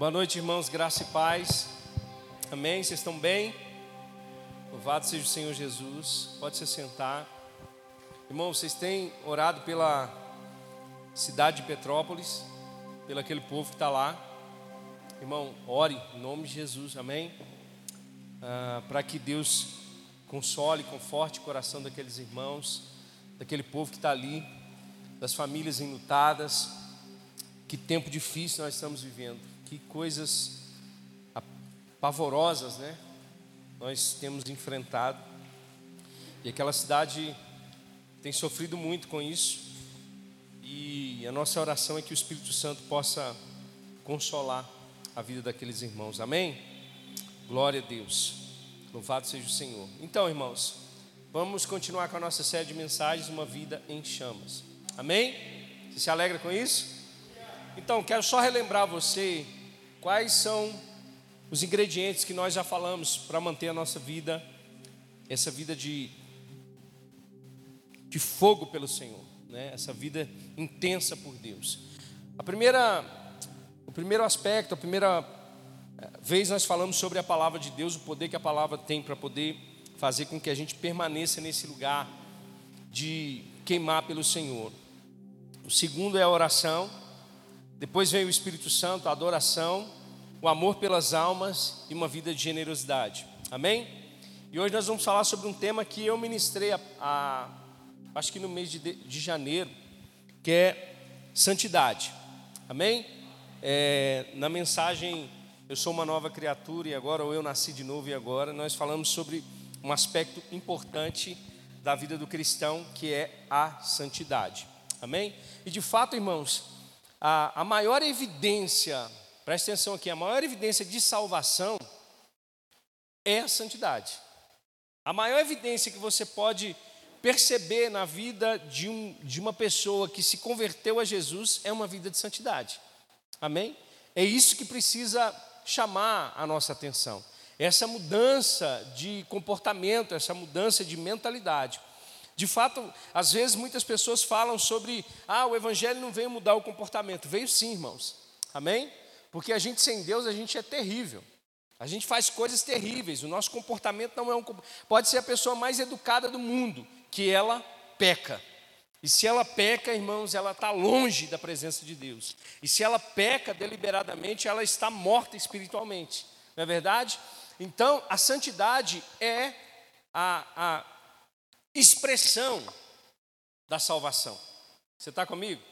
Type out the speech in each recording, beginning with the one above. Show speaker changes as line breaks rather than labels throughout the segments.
Boa noite, irmãos, graça e paz. Amém? Vocês estão bem? Louvado seja o Senhor Jesus. Pode se sentar. Irmãos, vocês têm orado pela cidade de Petrópolis, pelo aquele povo que está lá. Irmão, ore em nome de Jesus, amém? Ah, Para que Deus console, conforte o coração daqueles irmãos, daquele povo que está ali, das famílias enlutadas. Que tempo difícil nós estamos vivendo, que coisas pavorosas, né? Nós temos enfrentado. E aquela cidade tem sofrido muito com isso. E a nossa oração é que o Espírito Santo possa consolar a vida daqueles irmãos. Amém? Glória a Deus. Louvado seja o Senhor. Então, irmãos, vamos continuar com a nossa série de mensagens, Uma Vida em Chamas. Amém? Você se alegra com isso? Então, quero só relembrar você quais são os ingredientes que nós já falamos para manter a nossa vida, essa vida de, de fogo pelo Senhor, né? essa vida intensa por Deus. A primeira, o primeiro aspecto, a primeira eh, vez nós falamos sobre a palavra de Deus, o poder que a palavra tem para poder fazer com que a gente permaneça nesse lugar de queimar pelo Senhor. O segundo é a oração, depois vem o Espírito Santo, a adoração, o amor pelas almas e uma vida de generosidade. Amém? E hoje nós vamos falar sobre um tema que eu ministrei a, a acho que no mês de, de janeiro, que é santidade. Amém? É, na mensagem Eu sou uma nova criatura e agora, ou eu nasci de novo e agora, nós falamos sobre um aspecto importante da vida do cristão, que é a santidade. Amém? E de fato, irmãos, a, a maior evidência, preste atenção aqui, a maior evidência de salvação é a santidade. A maior evidência que você pode perceber na vida de, um, de uma pessoa que se converteu a Jesus é uma vida de santidade. Amém? É isso que precisa chamar a nossa atenção. Essa mudança de comportamento, essa mudança de mentalidade. De fato, às vezes muitas pessoas falam sobre, ah, o evangelho não veio mudar o comportamento. Veio sim, irmãos. Amém? Porque a gente sem Deus, a gente é terrível. A gente faz coisas terríveis. O nosso comportamento não é um pode ser a pessoa mais educada do mundo, que ela peca. E se ela peca, irmãos, ela está longe da presença de Deus. E se ela peca deliberadamente, ela está morta espiritualmente. Não é verdade? Então, a santidade é a, a expressão da salvação. Você está comigo?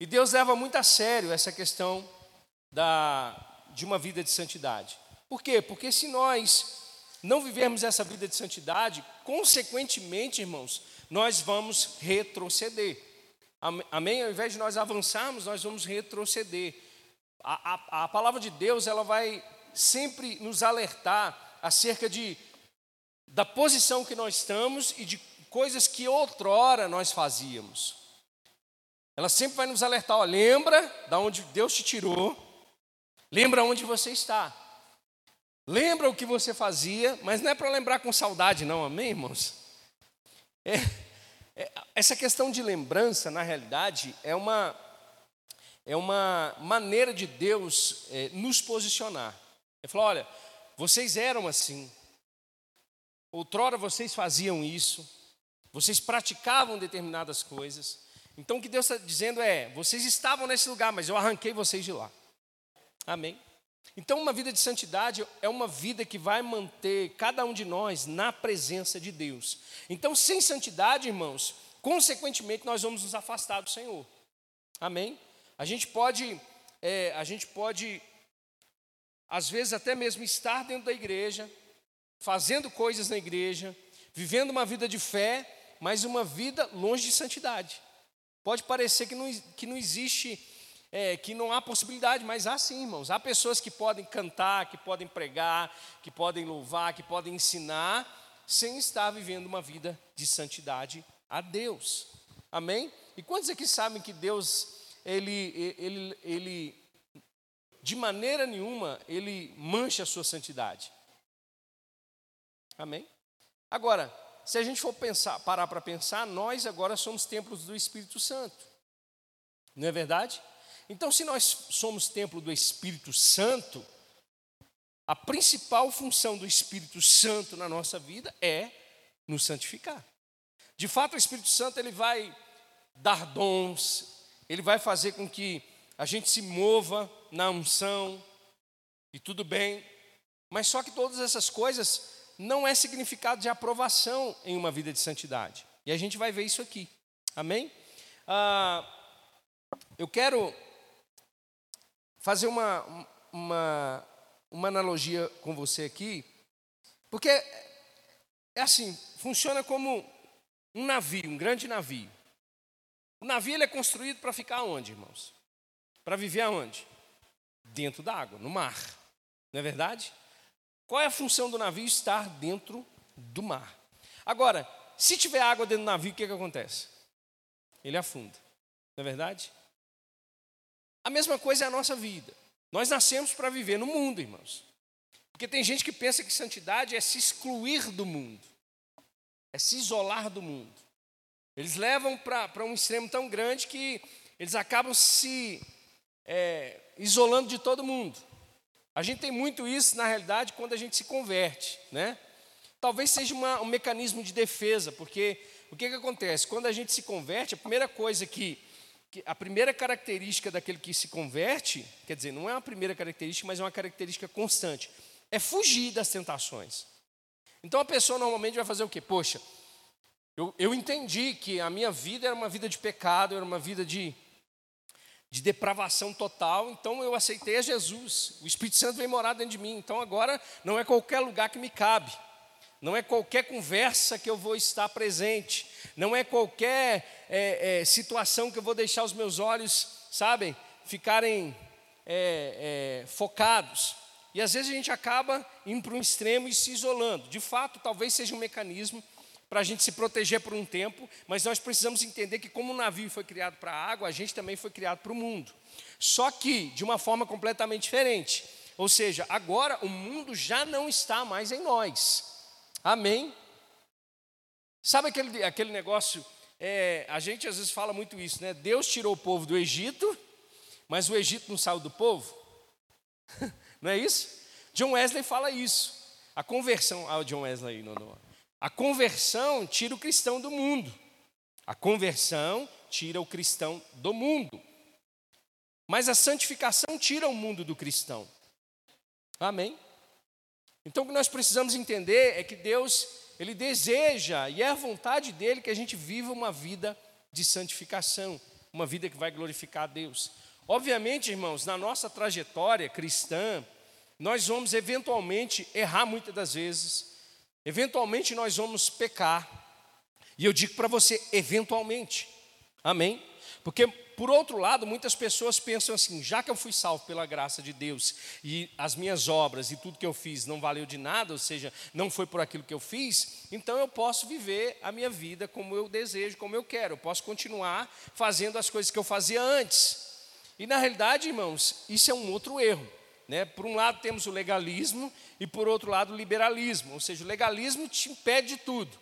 E Deus leva muito a sério essa questão da, de uma vida de santidade. Por quê? Porque se nós não vivermos essa vida de santidade, consequentemente, irmãos, nós vamos retroceder. Amém? Ao invés de nós avançarmos, nós vamos retroceder. A, a, a palavra de Deus ela vai sempre nos alertar acerca de, da posição que nós estamos e de coisas que outrora nós fazíamos. Ela sempre vai nos alertar, ó, lembra da onde Deus te tirou, lembra onde você está. Lembra o que você fazia, mas não é para lembrar com saudade, não, amém, irmãos? É, é, essa questão de lembrança, na realidade, é uma, é uma maneira de Deus é, nos posicionar. Ele falou: olha, vocês eram assim, outrora vocês faziam isso, vocês praticavam determinadas coisas. Então o que Deus está dizendo é: vocês estavam nesse lugar, mas eu arranquei vocês de lá. Amém. Então, uma vida de santidade é uma vida que vai manter cada um de nós na presença de Deus. Então, sem santidade, irmãos, consequentemente nós vamos nos afastar do Senhor. Amém? A gente pode, é, a gente pode, às vezes até mesmo estar dentro da igreja, fazendo coisas na igreja, vivendo uma vida de fé, mas uma vida longe de santidade. Pode parecer que não, que não existe, é, que não há possibilidade, mas há sim, irmãos. Há pessoas que podem cantar, que podem pregar, que podem louvar, que podem ensinar, sem estar vivendo uma vida de santidade a Deus. Amém? E quantos aqui sabem que Deus, ele, ele, ele, de maneira nenhuma, ele mancha a sua santidade? Amém? Agora, se a gente for pensar, parar para pensar, nós agora somos templos do Espírito Santo. Não é verdade? Então, se nós somos templo do Espírito Santo, a principal função do Espírito Santo na nossa vida é nos santificar. De fato, o Espírito Santo ele vai dar dons, ele vai fazer com que a gente se mova na unção e tudo bem, mas só que todas essas coisas não é significado de aprovação em uma vida de santidade. E a gente vai ver isso aqui. Amém? Ah, eu quero fazer uma, uma, uma analogia com você aqui, porque é assim, funciona como um navio, um grande navio. O navio ele é construído para ficar onde, irmãos? Para viver aonde? Dentro da água, no mar. Não é verdade? Qual é a função do navio? Estar dentro do mar. Agora, se tiver água dentro do navio, o que, que acontece? Ele afunda. Não é verdade? A mesma coisa é a nossa vida. Nós nascemos para viver no mundo, irmãos. Porque tem gente que pensa que santidade é se excluir do mundo, é se isolar do mundo. Eles levam para um extremo tão grande que eles acabam se é, isolando de todo mundo. A gente tem muito isso, na realidade, quando a gente se converte, né? Talvez seja uma, um mecanismo de defesa, porque o que, que acontece? Quando a gente se converte, a primeira coisa que a primeira característica daquele que se converte, quer dizer, não é uma primeira característica, mas é uma característica constante, é fugir das tentações. Então a pessoa normalmente vai fazer o quê? Poxa, eu, eu entendi que a minha vida era uma vida de pecado, era uma vida de, de depravação total, então eu aceitei a Jesus. O Espírito Santo veio morar dentro de mim, então agora não é qualquer lugar que me cabe. Não é qualquer conversa que eu vou estar presente, não é qualquer é, é, situação que eu vou deixar os meus olhos, sabem, ficarem é, é, focados. E às vezes a gente acaba indo para um extremo e se isolando. De fato, talvez seja um mecanismo para a gente se proteger por um tempo, mas nós precisamos entender que, como o navio foi criado para a água, a gente também foi criado para o mundo. Só que de uma forma completamente diferente. Ou seja, agora o mundo já não está mais em nós. Amém? Sabe aquele, aquele negócio? É, a gente às vezes fala muito isso, né? Deus tirou o povo do Egito, mas o Egito não saiu do povo. não é isso? John Wesley fala isso. A conversão, ah, o John Wesley, não, não. A conversão tira o cristão do mundo. A conversão tira o cristão do mundo. Mas a santificação tira o mundo do cristão. Amém? Então o que nós precisamos entender é que Deus, Ele deseja e é a vontade dele que a gente viva uma vida de santificação, uma vida que vai glorificar a Deus. Obviamente, irmãos, na nossa trajetória cristã, nós vamos eventualmente errar muitas das vezes, eventualmente nós vamos pecar, e eu digo para você, eventualmente, amém? Porque por outro lado, muitas pessoas pensam assim: já que eu fui salvo pela graça de Deus e as minhas obras e tudo que eu fiz não valeu de nada, ou seja, não foi por aquilo que eu fiz, então eu posso viver a minha vida como eu desejo, como eu quero, eu posso continuar fazendo as coisas que eu fazia antes. E na realidade, irmãos, isso é um outro erro. Né? Por um lado temos o legalismo e por outro lado o liberalismo, ou seja, o legalismo te impede de tudo.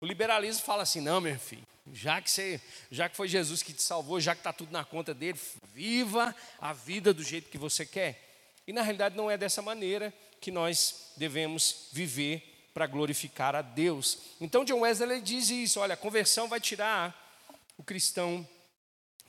O liberalismo fala assim: não, meu filho, já que, você, já que foi Jesus que te salvou, já que está tudo na conta dele, viva a vida do jeito que você quer. E na realidade não é dessa maneira que nós devemos viver para glorificar a Deus. Então John Wesley diz isso: olha, a conversão vai tirar o cristão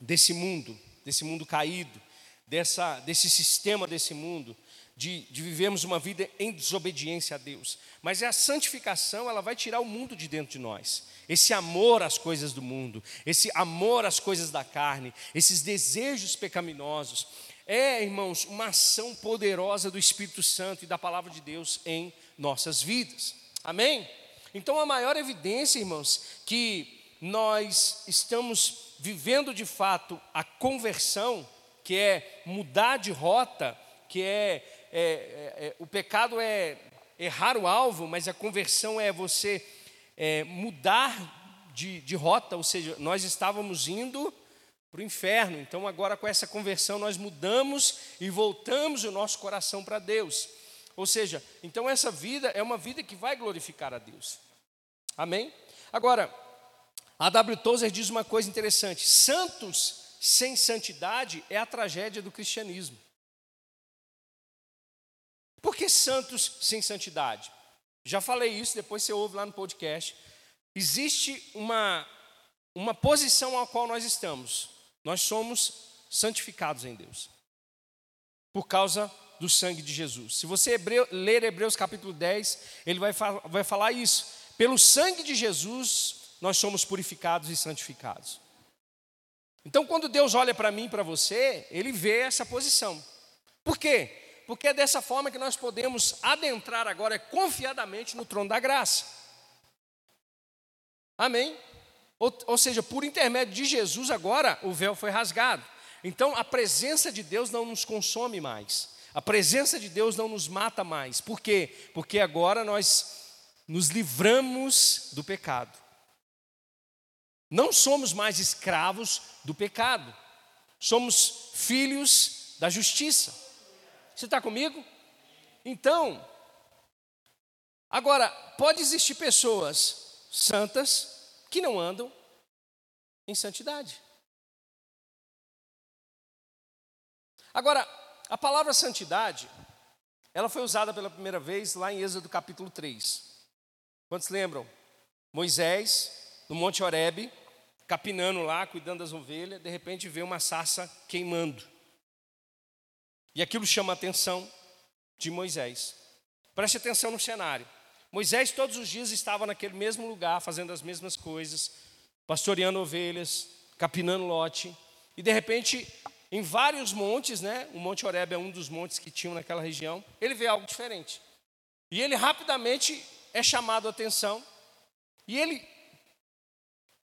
desse mundo, desse mundo caído, dessa, desse sistema desse mundo de, de vivermos uma vida em desobediência a Deus. Mas é a santificação, ela vai tirar o mundo de dentro de nós. Esse amor às coisas do mundo, esse amor às coisas da carne, esses desejos pecaminosos. É, irmãos, uma ação poderosa do Espírito Santo e da palavra de Deus em nossas vidas. Amém? Então, a maior evidência, irmãos, que nós estamos vivendo de fato a conversão, que é mudar de rota, que é é, é, é, o pecado é errar o alvo, mas a conversão é você é, mudar de, de rota, ou seja, nós estávamos indo para o inferno, então agora com essa conversão nós mudamos e voltamos o nosso coração para Deus. Ou seja, então essa vida é uma vida que vai glorificar a Deus. Amém? Agora, a W. Tozer diz uma coisa interessante: santos sem santidade é a tragédia do cristianismo. Por que santos sem santidade? Já falei isso, depois você ouve lá no podcast. Existe uma, uma posição a qual nós estamos. Nós somos santificados em Deus. Por causa do sangue de Jesus. Se você hebreu, ler Hebreus capítulo 10, ele vai, vai falar isso. Pelo sangue de Jesus, nós somos purificados e santificados. Então, quando Deus olha para mim e para você, Ele vê essa posição. Por quê? porque é dessa forma que nós podemos adentrar agora confiadamente no trono da graça. Amém? Ou, ou, seja, por intermédio de Jesus, agora o véu foi rasgado. Então a presença de Deus não nos consome mais, a presença de Deus não nos mata mais. Por quê? Porque agora nós nos livramos do pecado. Não somos mais escravos do pecado, somos filhos da justiça. Você está comigo? Então, agora, pode existir pessoas santas que não andam em santidade. Agora, a palavra santidade, ela foi usada pela primeira vez lá em Êxodo capítulo 3. Quantos lembram? Moisés, no Monte Horebe, capinando lá, cuidando das ovelhas, de repente vê uma sarça queimando. E aquilo chama a atenção de Moisés. Preste atenção no cenário. Moisés todos os dias estava naquele mesmo lugar, fazendo as mesmas coisas, pastoreando ovelhas, capinando lote, e de repente, em vários montes, né? O Monte Horeb é um dos montes que tinham naquela região, ele vê algo diferente. E ele rapidamente é chamado a atenção, e ele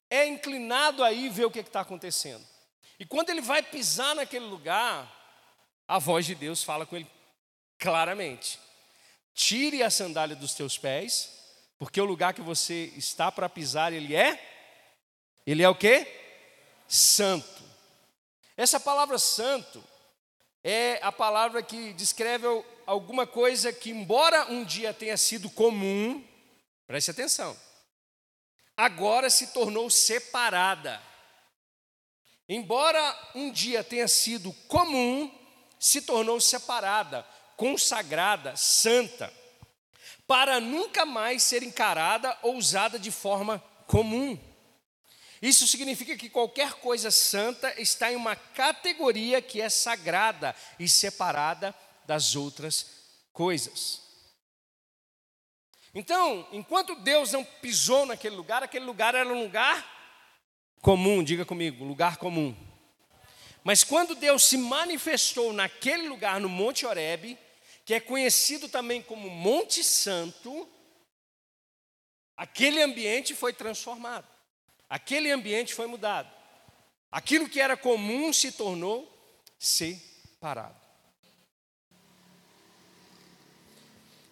é inclinado aí ver o que está acontecendo. E quando ele vai pisar naquele lugar, a voz de Deus fala com ele claramente: tire a sandália dos teus pés, porque o lugar que você está para pisar, ele é, ele é o que? Santo. Essa palavra santo é a palavra que descreve alguma coisa que, embora um dia tenha sido comum, preste atenção, agora se tornou separada. Embora um dia tenha sido comum, se tornou separada, consagrada, santa, para nunca mais ser encarada ou usada de forma comum. Isso significa que qualquer coisa santa está em uma categoria que é sagrada e separada das outras coisas. Então, enquanto Deus não pisou naquele lugar, aquele lugar era um lugar comum, diga comigo, lugar comum. Mas quando Deus se manifestou naquele lugar, no Monte Horebe, que é conhecido também como Monte Santo, aquele ambiente foi transformado. Aquele ambiente foi mudado. Aquilo que era comum se tornou separado.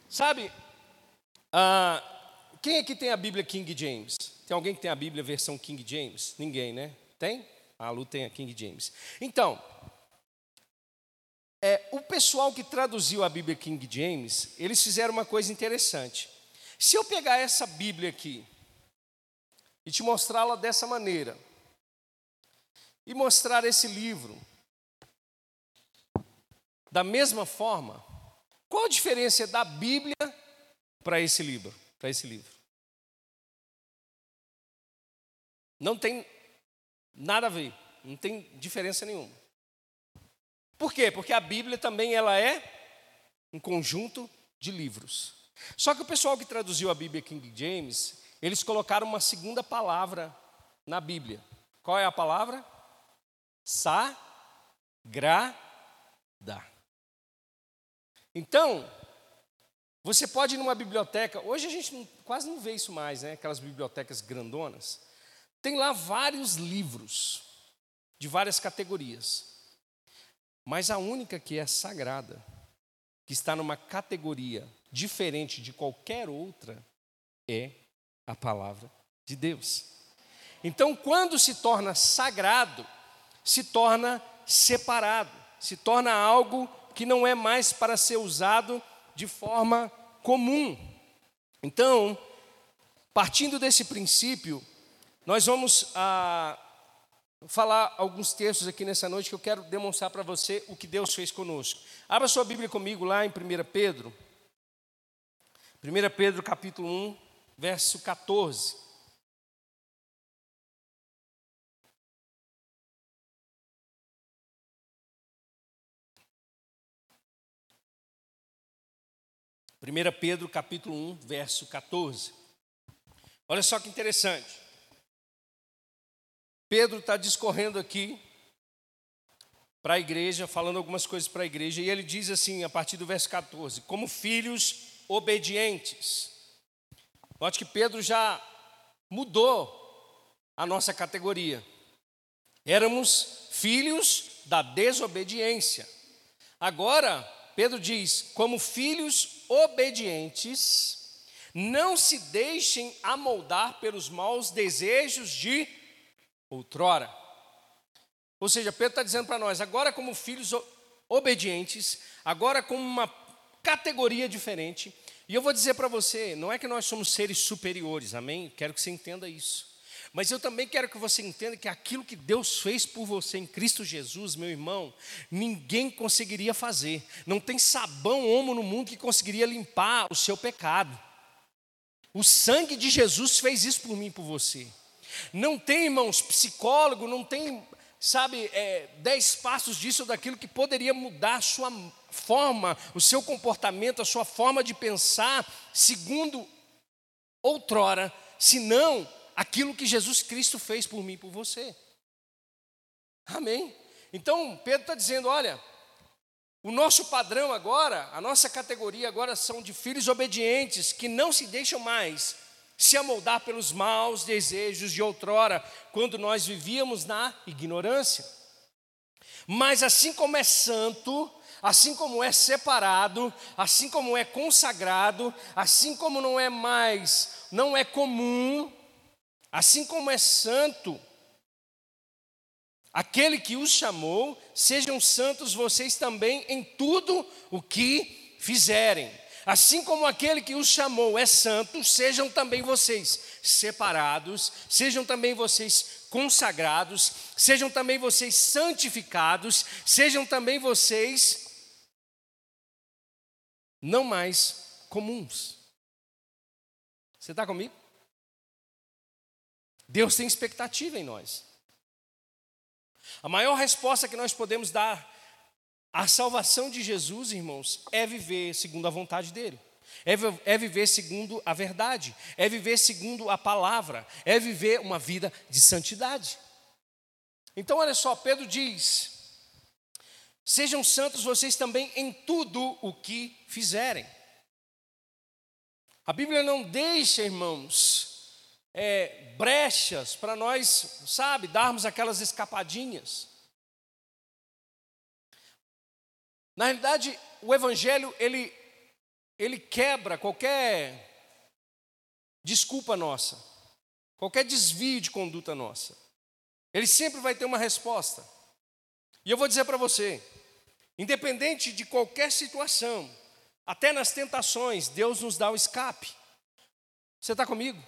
Sabe, ah, quem aqui tem a Bíblia King James? Tem alguém que tem a Bíblia versão King James? Ninguém, né? Tem? A Lu tem a King James. Então, é, o pessoal que traduziu a Bíblia King James, eles fizeram uma coisa interessante. Se eu pegar essa Bíblia aqui e te mostrá-la dessa maneira, e mostrar esse livro da mesma forma, qual a diferença da Bíblia para esse livro? Para esse livro? Não tem Nada a ver, não tem diferença nenhuma. Por quê? Porque a Bíblia também ela é um conjunto de livros. Só que o pessoal que traduziu a Bíblia King James, eles colocaram uma segunda palavra na Bíblia. Qual é a palavra? Sagrada. Então, você pode ir numa biblioteca, hoje a gente não, quase não vê isso mais, né? Aquelas bibliotecas grandonas. Tem lá vários livros, de várias categorias. Mas a única que é sagrada, que está numa categoria diferente de qualquer outra, é a palavra de Deus. Então, quando se torna sagrado, se torna separado, se torna algo que não é mais para ser usado de forma comum. Então, partindo desse princípio, nós vamos ah, falar alguns textos aqui nessa noite que eu quero demonstrar para você o que Deus fez conosco. Abra sua Bíblia comigo lá em 1 Pedro. 1 Pedro capítulo 1, verso 14. Primeira Pedro capítulo 1, verso 14. Olha só que interessante. Pedro está discorrendo aqui para a igreja, falando algumas coisas para a igreja, e ele diz assim, a partir do verso 14: Como filhos obedientes. Note que Pedro já mudou a nossa categoria. Éramos filhos da desobediência. Agora, Pedro diz: como filhos obedientes, não se deixem amoldar pelos maus desejos de outrora. Ou seja, Pedro está dizendo para nós, agora como filhos obedientes, agora como uma categoria diferente. E eu vou dizer para você, não é que nós somos seres superiores, amém? Quero que você entenda isso. Mas eu também quero que você entenda que aquilo que Deus fez por você em Cristo Jesus, meu irmão, ninguém conseguiria fazer. Não tem sabão homo no mundo que conseguiria limpar o seu pecado. O sangue de Jesus fez isso por mim e por você. Não tem, irmãos, psicólogo, não tem, sabe, é, dez passos disso ou daquilo que poderia mudar a sua forma, o seu comportamento, a sua forma de pensar, segundo outrora, senão aquilo que Jesus Cristo fez por mim por você. Amém? Então, Pedro está dizendo: olha, o nosso padrão agora, a nossa categoria agora são de filhos obedientes que não se deixam mais se amoldar pelos maus desejos de outrora, quando nós vivíamos na ignorância. Mas assim como é santo, assim como é separado, assim como é consagrado, assim como não é mais, não é comum, assim como é santo, aquele que os chamou, sejam santos vocês também em tudo o que fizerem. Assim como aquele que os chamou é santo, sejam também vocês separados, sejam também vocês consagrados, sejam também vocês santificados, sejam também vocês não mais comuns. Você está comigo? Deus tem expectativa em nós. A maior resposta que nós podemos dar à salvação de Jesus, irmãos, é viver segundo a vontade dEle. É, é viver segundo a verdade, é viver segundo a palavra, é viver uma vida de santidade. Então, olha só, Pedro diz: Sejam santos vocês também em tudo o que fizerem. A Bíblia não deixa, irmãos, é, brechas para nós, sabe, darmos aquelas escapadinhas. Na realidade, o Evangelho, ele, ele quebra qualquer desculpa nossa, qualquer desvio de conduta nossa. Ele sempre vai ter uma resposta. E eu vou dizer para você, independente de qualquer situação, até nas tentações, Deus nos dá o escape. Você está comigo?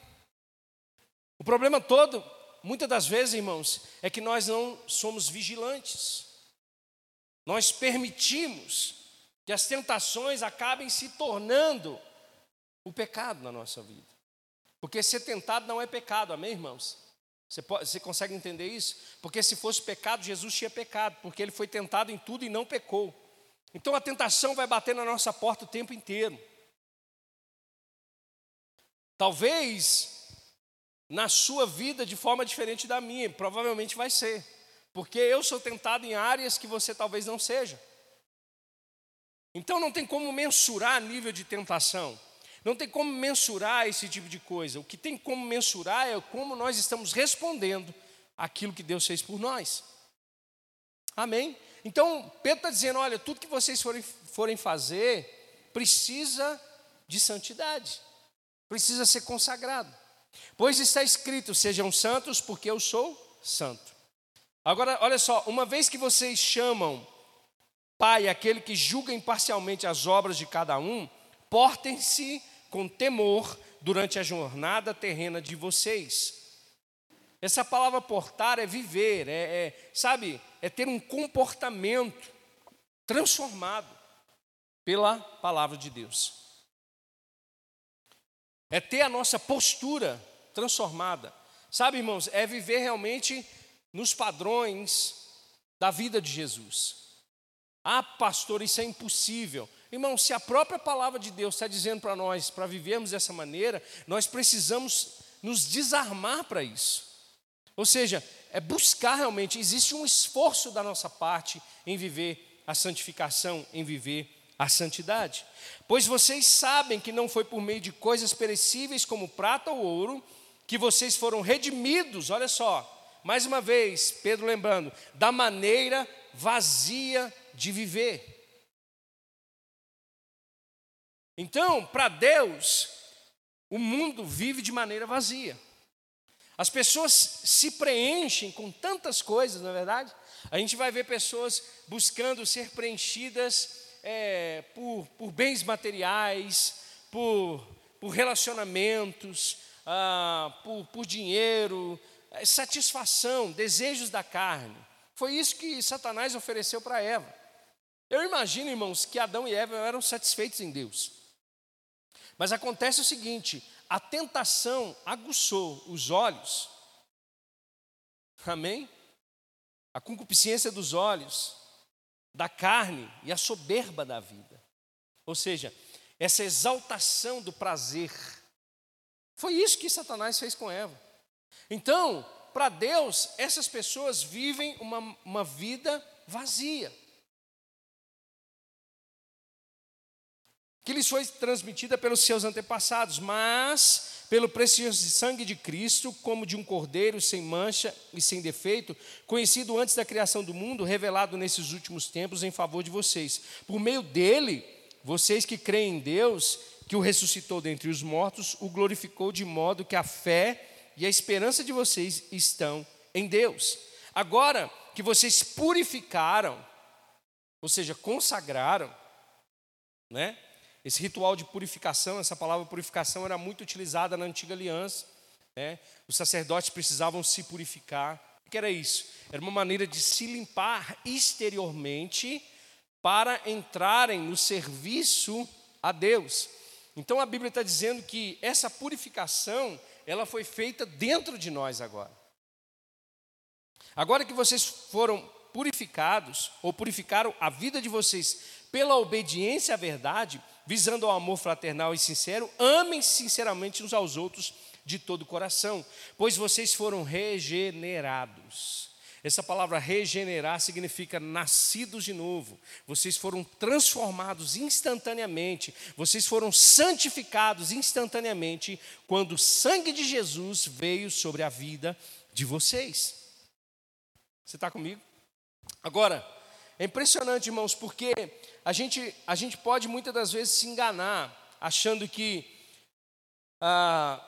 O problema todo, muitas das vezes, irmãos, é que nós não somos vigilantes. Nós permitimos que as tentações acabem se tornando o pecado na nossa vida. Porque ser tentado não é pecado, amém, irmãos? Você, pode, você consegue entender isso? Porque se fosse pecado, Jesus tinha pecado, porque ele foi tentado em tudo e não pecou. Então a tentação vai bater na nossa porta o tempo inteiro. Talvez na sua vida de forma diferente da minha, provavelmente vai ser, porque eu sou tentado em áreas que você talvez não seja. Então não tem como mensurar nível de tentação. Não tem como mensurar esse tipo de coisa. O que tem como mensurar é como nós estamos respondendo aquilo que Deus fez por nós. Amém? Então, Pedro está dizendo: olha, tudo que vocês forem, forem fazer precisa de santidade, precisa ser consagrado. Pois está escrito: sejam santos, porque eu sou santo. Agora, olha só, uma vez que vocês chamam Pai aquele que julga imparcialmente as obras de cada um, portem-se com temor durante a jornada terrena de vocês. Essa palavra portar é viver, é, é, sabe, é ter um comportamento transformado pela palavra de Deus. É ter a nossa postura transformada. Sabe, irmãos, é viver realmente nos padrões da vida de Jesus. Ah, pastor, isso é impossível. Irmão, se a própria palavra de Deus está dizendo para nós, para vivermos dessa maneira, nós precisamos nos desarmar para isso. Ou seja, é buscar realmente, existe um esforço da nossa parte em viver a santificação, em viver a santidade. Pois vocês sabem que não foi por meio de coisas perecíveis como prata ou ouro que vocês foram redimidos, olha só, mais uma vez, Pedro lembrando, da maneira vazia de viver. Então, para Deus, o mundo vive de maneira vazia. As pessoas se preenchem com tantas coisas, na é verdade. A gente vai ver pessoas buscando ser preenchidas é, por, por, bens materiais, por, por relacionamentos, ah, por, por, dinheiro, é, satisfação, desejos da carne. Foi isso que Satanás ofereceu para Eva. Eu imagino, irmãos, que Adão e Eva eram satisfeitos em Deus. Mas acontece o seguinte: a tentação aguçou os olhos, amém? A concupiscência dos olhos, da carne e a soberba da vida. Ou seja, essa exaltação do prazer. Foi isso que Satanás fez com Eva. Então, para Deus, essas pessoas vivem uma, uma vida vazia. que lhes foi transmitida pelos seus antepassados, mas pelo precioso sangue de Cristo, como de um cordeiro sem mancha e sem defeito, conhecido antes da criação do mundo, revelado nesses últimos tempos em favor de vocês. Por meio dele, vocês que creem em Deus, que o ressuscitou dentre os mortos, o glorificou de modo que a fé e a esperança de vocês estão em Deus. Agora que vocês purificaram, ou seja, consagraram, né? Esse ritual de purificação, essa palavra purificação era muito utilizada na antiga aliança. Né? Os sacerdotes precisavam se purificar. O que era isso? Era uma maneira de se limpar exteriormente para entrarem no serviço a Deus. Então a Bíblia está dizendo que essa purificação ela foi feita dentro de nós agora. Agora que vocês foram purificados, ou purificaram a vida de vocês pela obediência à verdade, visando ao amor fraternal e sincero, amem sinceramente uns aos outros de todo o coração, pois vocês foram regenerados. Essa palavra regenerar significa nascidos de novo. Vocês foram transformados instantaneamente. Vocês foram santificados instantaneamente quando o sangue de Jesus veio sobre a vida de vocês. Você está comigo? Agora, é impressionante, irmãos, porque a gente, a gente pode muitas das vezes se enganar, achando que ah,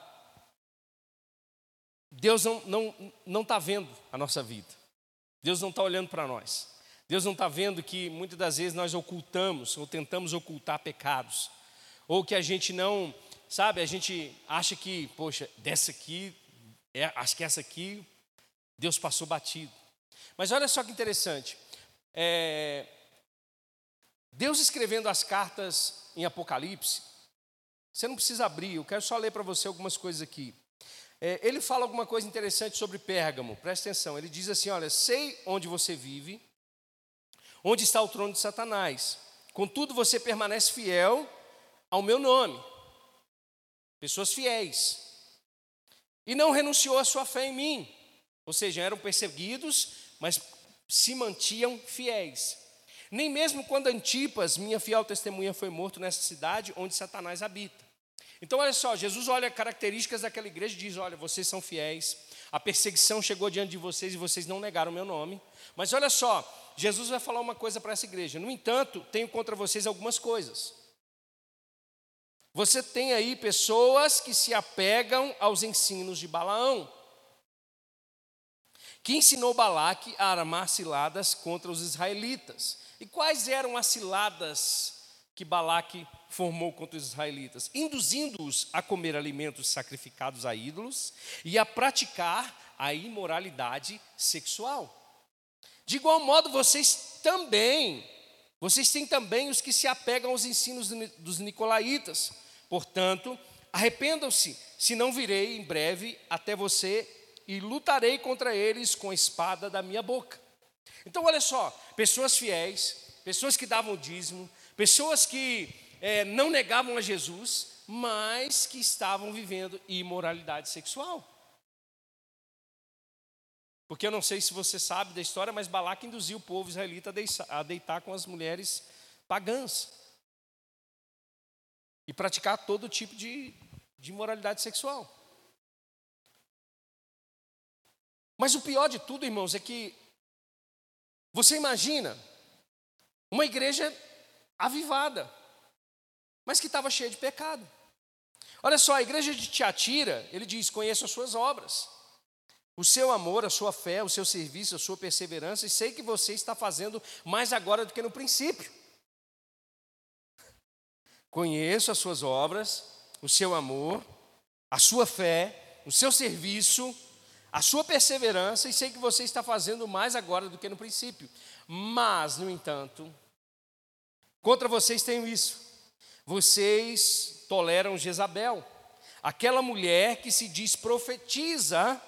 Deus não está não, não tá vendo a nossa vida, Deus não está olhando para nós, Deus não está vendo que muitas das vezes nós ocultamos ou tentamos ocultar pecados, ou que a gente não, sabe, a gente acha que, poxa, dessa aqui, é, acho que essa aqui, Deus passou batido. Mas olha só que interessante, é, Deus escrevendo as cartas em Apocalipse, você não precisa abrir, eu quero só ler para você algumas coisas aqui. É, ele fala alguma coisa interessante sobre Pérgamo, presta atenção. Ele diz assim: Olha, sei onde você vive, onde está o trono de Satanás, contudo você permanece fiel ao meu nome. Pessoas fiéis. E não renunciou à sua fé em mim. Ou seja, eram perseguidos, mas se mantinham fiéis. Nem mesmo quando Antipas, minha fiel testemunha, foi morto nessa cidade onde Satanás habita. Então, olha só, Jesus olha características daquela igreja e diz: Olha, vocês são fiéis, a perseguição chegou diante de vocês e vocês não negaram o meu nome. Mas olha só, Jesus vai falar uma coisa para essa igreja. No entanto, tenho contra vocês algumas coisas. Você tem aí pessoas que se apegam aos ensinos de Balaão que ensinou Balaque a armar ciladas contra os israelitas. E quais eram as ciladas que Balaque formou contra os israelitas? Induzindo-os a comer alimentos sacrificados a ídolos e a praticar a imoralidade sexual. De igual modo, vocês também, vocês têm também os que se apegam aos ensinos dos nicolaítas. Portanto, arrependam-se, se não virei em breve até você e lutarei contra eles com a espada da minha boca. Então, olha só, pessoas fiéis, pessoas que davam dízimo, pessoas que é, não negavam a Jesus, mas que estavam vivendo imoralidade sexual. Porque eu não sei se você sabe da história, mas Balaque induziu o povo israelita a deitar com as mulheres pagãs e praticar todo tipo de, de imoralidade sexual. Mas o pior de tudo, irmãos, é que você imagina uma igreja avivada, mas que estava cheia de pecado. Olha só, a igreja de Tiatira, ele diz: Conheço as suas obras, o seu amor, a sua fé, o seu serviço, a sua perseverança, e sei que você está fazendo mais agora do que no princípio. Conheço as suas obras, o seu amor, a sua fé, o seu serviço, a sua perseverança, e sei que você está fazendo mais agora do que no princípio. Mas, no entanto, contra vocês tenho isso. Vocês toleram Jezabel, aquela mulher que se diz profetiza,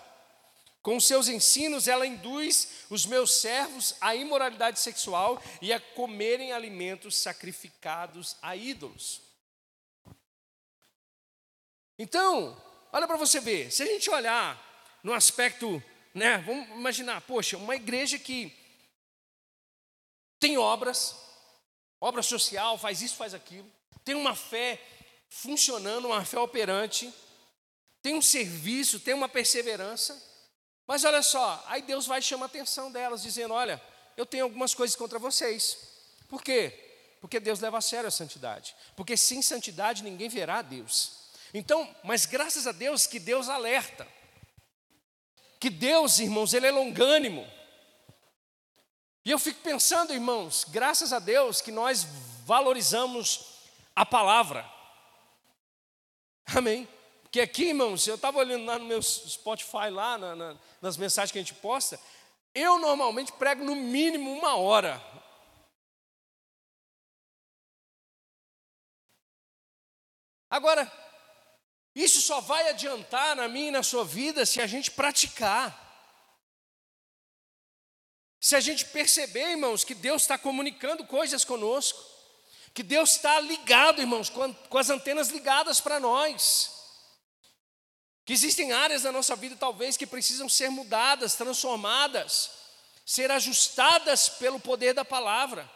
com seus ensinos ela induz os meus servos à imoralidade sexual e a comerem alimentos sacrificados a ídolos. Então, olha para você ver, se a gente olhar no aspecto, né, vamos imaginar, poxa, uma igreja que tem obras, obra social, faz isso, faz aquilo, tem uma fé funcionando, uma fé operante, tem um serviço, tem uma perseverança. Mas olha só, aí Deus vai chamar a atenção delas, dizendo: Olha, eu tenho algumas coisas contra vocês. Por quê? Porque Deus leva a sério a santidade. Porque sem santidade ninguém verá a Deus. Então, mas graças a Deus que Deus alerta. Que Deus, irmãos, Ele é longânimo. E eu fico pensando, irmãos, graças a Deus que nós valorizamos a palavra. Amém? Porque aqui, irmãos, eu estava olhando lá no meu Spotify, lá na, na, nas mensagens que a gente posta, eu normalmente prego no mínimo uma hora. Agora, isso só vai adiantar na minha e na sua vida se a gente praticar. Se a gente perceber, irmãos, que Deus está comunicando coisas conosco que Deus está ligado, irmãos, com as antenas ligadas para nós. Que existem áreas da nossa vida, talvez, que precisam ser mudadas, transformadas, ser ajustadas pelo poder da palavra.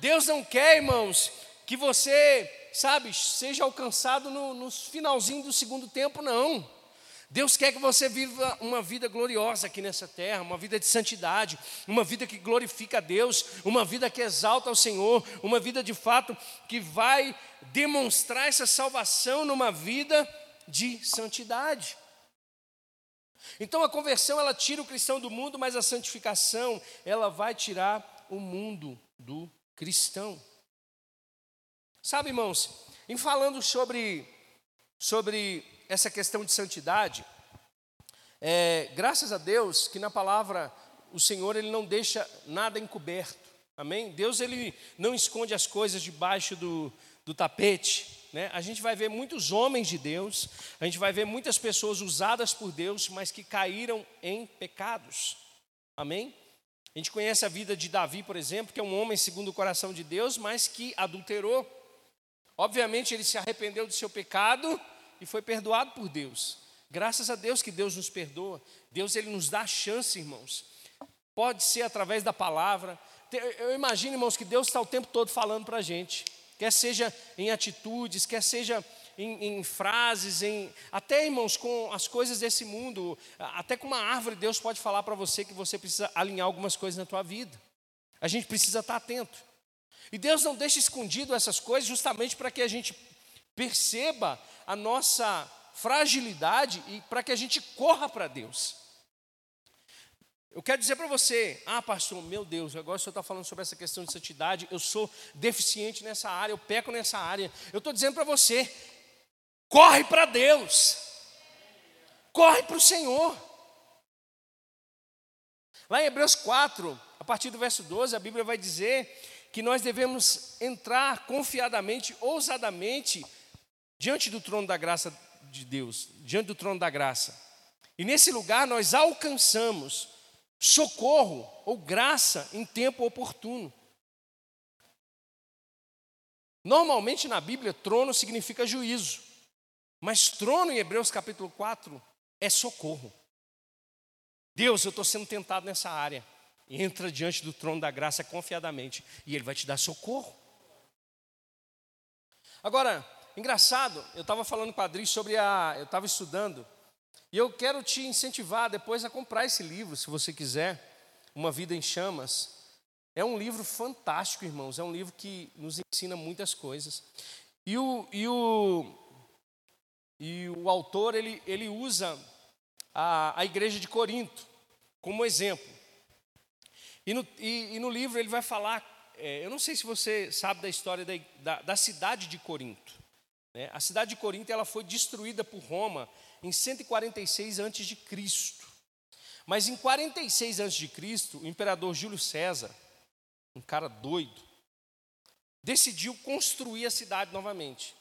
Deus não quer, irmãos, que você, sabe, seja alcançado no, no finalzinho do segundo tempo, não. Deus quer que você viva uma vida gloriosa aqui nessa terra, uma vida de santidade, uma vida que glorifica a Deus, uma vida que exalta ao Senhor, uma vida de fato que vai demonstrar essa salvação numa vida de santidade. Então a conversão ela tira o cristão do mundo, mas a santificação ela vai tirar o mundo do cristão. Sabe, irmãos, em falando sobre sobre essa questão de santidade, é, graças a Deus que na palavra o Senhor ele não deixa nada encoberto, amém? Deus ele não esconde as coisas debaixo do, do tapete, né? A gente vai ver muitos homens de Deus, a gente vai ver muitas pessoas usadas por Deus, mas que caíram em pecados, amém? A gente conhece a vida de Davi, por exemplo, que é um homem segundo o coração de Deus, mas que adulterou. Obviamente ele se arrependeu do seu pecado e foi perdoado por Deus. Graças a Deus que Deus nos perdoa. Deus ele nos dá a chance, irmãos. Pode ser através da palavra. Eu imagino, irmãos, que Deus está o tempo todo falando para a gente. Quer seja em atitudes, quer seja em, em, frases, em até irmãos com as coisas desse mundo, até com uma árvore Deus pode falar para você que você precisa alinhar algumas coisas na tua vida. A gente precisa estar atento. E Deus não deixa escondido essas coisas justamente para que a gente perceba a nossa fragilidade e para que a gente corra para Deus. Eu quero dizer para você, ah, pastor, meu Deus, agora o senhor está falando sobre essa questão de santidade, eu sou deficiente nessa área, eu peco nessa área. Eu estou dizendo para você, corre para Deus, corre para o Senhor. Lá em Hebreus 4, a partir do verso 12, a Bíblia vai dizer que nós devemos entrar confiadamente, ousadamente, diante do trono da graça de Deus, diante do trono da graça. E nesse lugar nós alcançamos socorro ou graça em tempo oportuno. Normalmente na Bíblia, trono significa juízo, mas trono em Hebreus capítulo 4 é socorro. Deus, eu estou sendo tentado nessa área. Entra diante do trono da graça confiadamente e Ele vai te dar socorro. Agora, engraçado, eu estava falando com a Adri sobre a. Eu estava estudando, e eu quero te incentivar depois a comprar esse livro, se você quiser, Uma Vida em Chamas. É um livro fantástico, irmãos, é um livro que nos ensina muitas coisas. E o, e o, e o autor, ele, ele usa a, a igreja de Corinto como exemplo. E no, e, e no livro ele vai falar, é, eu não sei se você sabe da história da, da, da cidade de Corinto. Né? A cidade de Corinto ela foi destruída por Roma em 146 a.C. Mas em 46 a.C., o imperador Júlio César, um cara doido, decidiu construir a cidade novamente.